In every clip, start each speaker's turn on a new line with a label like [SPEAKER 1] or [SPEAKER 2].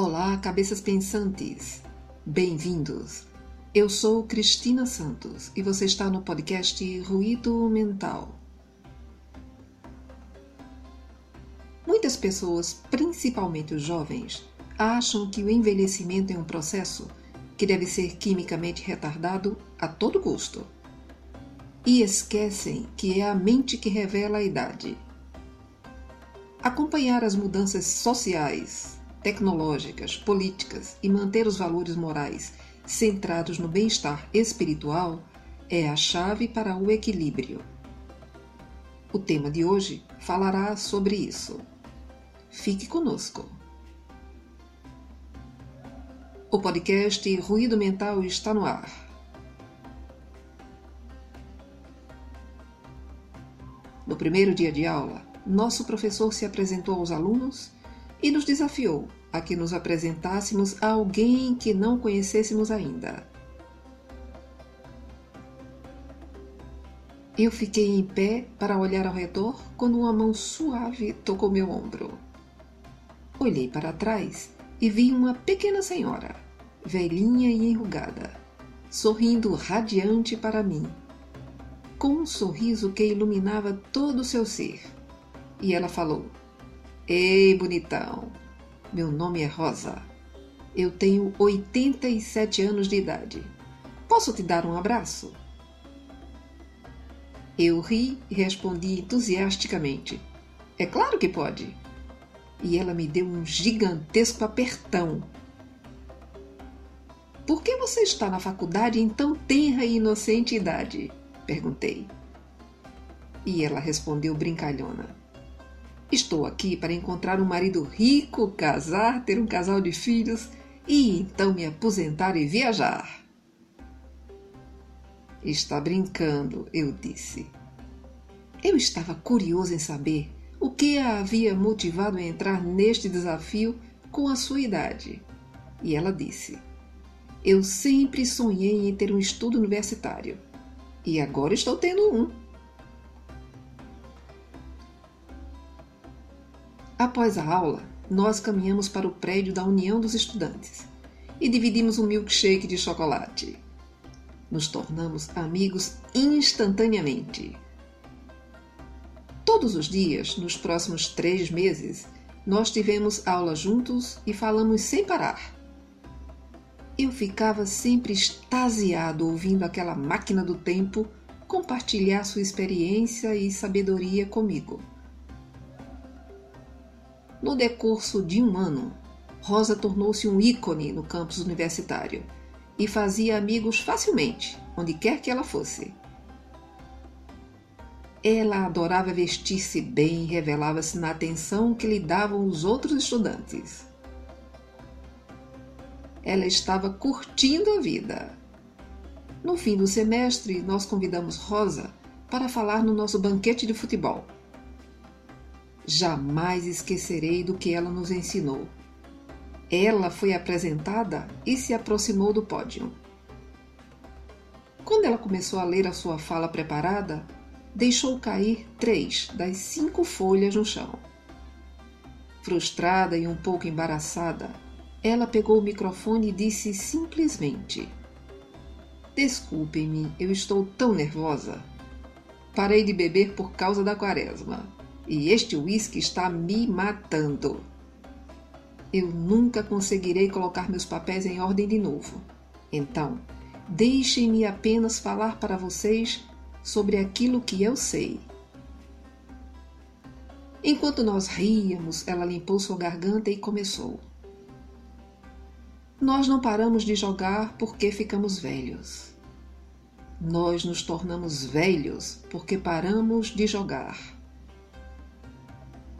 [SPEAKER 1] Olá, cabeças pensantes. Bem-vindos. Eu sou Cristina Santos e você está no podcast Ruído Mental. Muitas pessoas, principalmente os jovens, acham que o envelhecimento é um processo que deve ser quimicamente retardado a todo custo. E esquecem que é a mente que revela a idade. Acompanhar as mudanças sociais, tecnológicas, políticas e manter os valores morais centrados no bem-estar espiritual é a chave para o equilíbrio. O tema de hoje falará sobre isso. Fique conosco. O podcast Ruído Mental está no ar. No primeiro dia de aula, nosso professor se apresentou aos alunos e nos desafiou a que nos apresentássemos a alguém que não conhecêssemos ainda. Eu fiquei em pé para olhar ao redor quando uma mão suave tocou meu ombro. Olhei para trás e vi uma pequena senhora, velhinha e enrugada, sorrindo radiante para mim, com um sorriso que iluminava todo o seu ser. E ela falou: Ei, bonitão, meu nome é Rosa. Eu tenho 87 anos de idade. Posso te dar um abraço? Eu ri e respondi entusiasticamente: É claro que pode. E ela me deu um gigantesco apertão. Por que você está na faculdade em tão tenra e inocente idade? perguntei. E ela respondeu brincalhona: Estou aqui para encontrar um marido rico, casar, ter um casal de filhos e então me aposentar e viajar. Está brincando, eu disse. Eu estava curioso em saber o que a havia motivado a entrar neste desafio com a sua idade. E ela disse: Eu sempre sonhei em ter um estudo universitário. E agora estou tendo um. Após a aula, nós caminhamos para o prédio da União dos Estudantes e dividimos um milkshake de chocolate. Nos tornamos amigos instantaneamente. Todos os dias, nos próximos três meses, nós tivemos aula juntos e falamos sem parar. Eu ficava sempre extasiado ouvindo aquela máquina do tempo compartilhar sua experiência e sabedoria comigo. No decurso de um ano, Rosa tornou-se um ícone no campus universitário e fazia amigos facilmente, onde quer que ela fosse. Ela adorava vestir-se bem e revelava-se na atenção que lhe davam os outros estudantes. Ela estava curtindo a vida. No fim do semestre, nós convidamos Rosa para falar no nosso banquete de futebol. Jamais esquecerei do que ela nos ensinou. Ela foi apresentada e se aproximou do pódio. Quando ela começou a ler a sua fala preparada, deixou cair três das cinco folhas no chão. Frustrada e um pouco embaraçada, ela pegou o microfone e disse simplesmente: Desculpem-me, eu estou tão nervosa. Parei de beber por causa da quaresma e este uísque está me matando. Eu nunca conseguirei colocar meus papéis em ordem de novo. Então, deixem-me apenas falar para vocês sobre aquilo que eu sei. Enquanto nós ríamos, ela limpou sua garganta e começou. Nós não paramos de jogar porque ficamos velhos. Nós nos tornamos velhos porque paramos de jogar.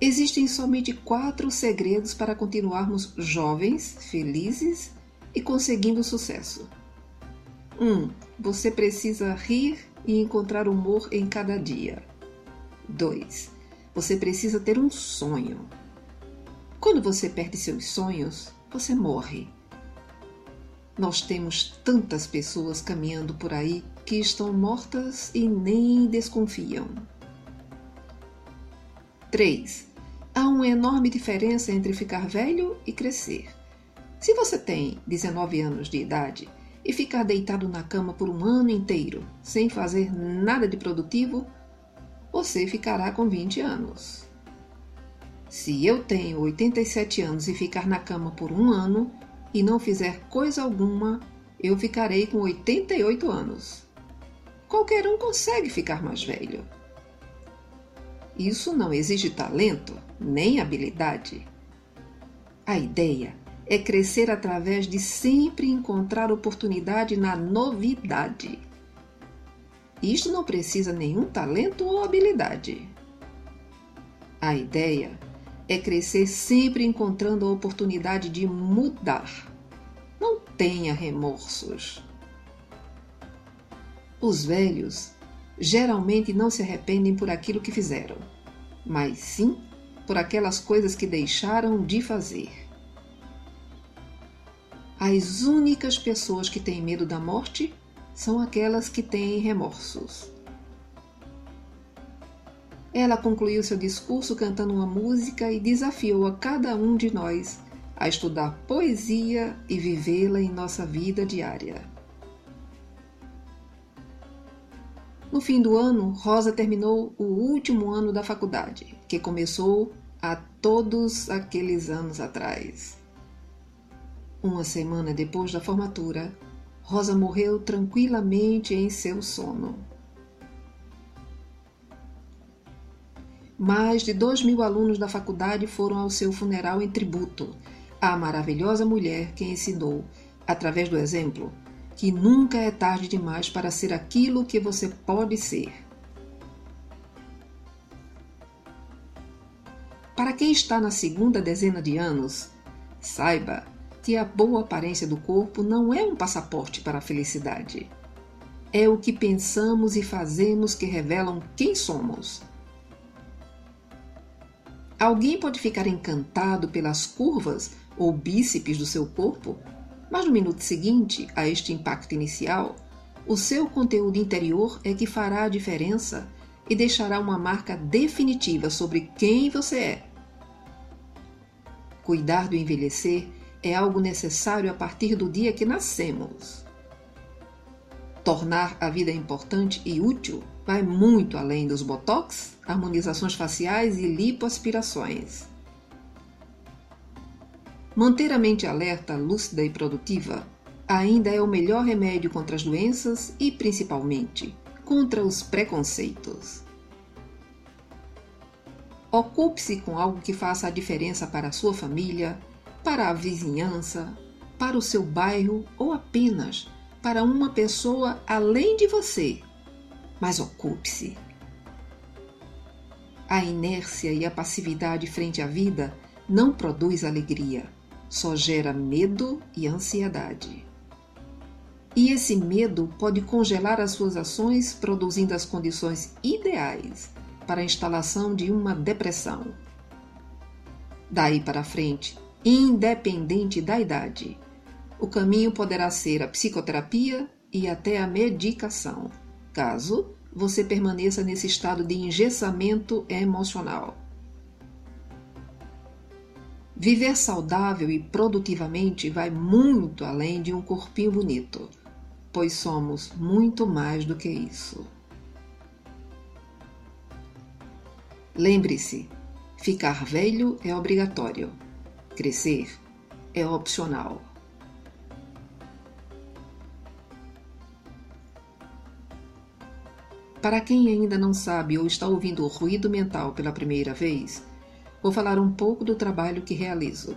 [SPEAKER 1] Existem somente quatro segredos para continuarmos jovens, felizes e conseguindo sucesso. 1. Um, você precisa rir e encontrar humor em cada dia. 2. Você precisa ter um sonho. Quando você perde seus sonhos, você morre. Nós temos tantas pessoas caminhando por aí que estão mortas e nem desconfiam. 3. Há uma enorme diferença entre ficar velho e crescer. Se você tem 19 anos de idade e ficar deitado na cama por um ano inteiro sem fazer nada de produtivo, você ficará com 20 anos. Se eu tenho 87 anos e ficar na cama por um ano e não fizer coisa alguma, eu ficarei com 88 anos. Qualquer um consegue ficar mais velho. Isso não exige talento nem habilidade. A ideia é crescer através de sempre encontrar oportunidade na novidade. Isto não precisa nenhum talento ou habilidade. A ideia é crescer sempre encontrando a oportunidade de mudar. Não tenha remorsos. Os velhos geralmente não se arrependem por aquilo que fizeram, mas sim por aquelas coisas que deixaram de fazer. As únicas pessoas que têm medo da morte são aquelas que têm remorsos. Ela concluiu seu discurso cantando uma música e desafiou a cada um de nós a estudar poesia e vivê-la em nossa vida diária. No fim do ano, Rosa terminou o último ano da faculdade, que começou há todos aqueles anos atrás. Uma semana depois da formatura, Rosa morreu tranquilamente em seu sono. Mais de dois mil alunos da faculdade foram ao seu funeral em tributo à maravilhosa mulher que ensinou, através do exemplo, que nunca é tarde demais para ser aquilo que você pode ser. Para quem está na segunda dezena de anos, saiba que a boa aparência do corpo não é um passaporte para a felicidade. É o que pensamos e fazemos que revelam quem somos. Alguém pode ficar encantado pelas curvas ou bíceps do seu corpo, mas no minuto seguinte a este impacto inicial, o seu conteúdo interior é que fará a diferença e deixará uma marca definitiva sobre quem você é. Cuidar do envelhecer é algo necessário a partir do dia que nascemos. Tornar a vida importante e útil vai muito além dos botox, harmonizações faciais e lipoaspirações. Manter a mente alerta, lúcida e produtiva ainda é o melhor remédio contra as doenças e, principalmente, contra os preconceitos. Ocupe-se com algo que faça a diferença para a sua família, para a vizinhança, para o seu bairro ou apenas para uma pessoa além de você mas ocupe-se. A inércia e a passividade frente à vida não produz alegria, só gera medo e ansiedade. E esse medo pode congelar as suas ações, produzindo as condições ideais para a instalação de uma depressão. Daí para frente, independente da idade, o caminho poderá ser a psicoterapia e até a medicação caso você permaneça nesse estado de engessamento emocional. Viver saudável e produtivamente vai muito além de um corpinho bonito, pois somos muito mais do que isso. Lembre-se: ficar velho é obrigatório, crescer é opcional. Para quem ainda não sabe ou está ouvindo o ruído mental pela primeira vez, vou falar um pouco do trabalho que realizo.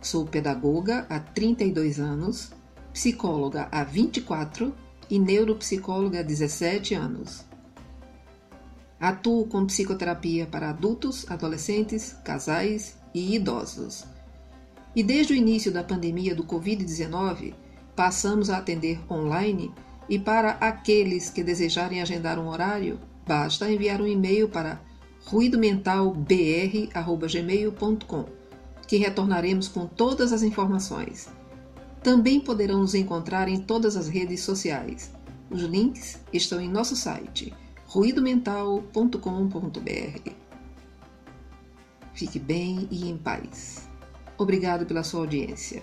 [SPEAKER 1] Sou pedagoga há 32 anos, psicóloga há 24 e neuropsicóloga há 17 anos. Atuo com psicoterapia para adultos, adolescentes, casais e idosos. E desde o início da pandemia do Covid-19, passamos a atender online e para aqueles que desejarem agendar um horário, basta enviar um e-mail para ruidomentalbr@gmail.com, que retornaremos com todas as informações. Também poderão nos encontrar em todas as redes sociais. Os links estão em nosso site ruidomental.com.br. Fique bem e em paz. Obrigado pela sua audiência.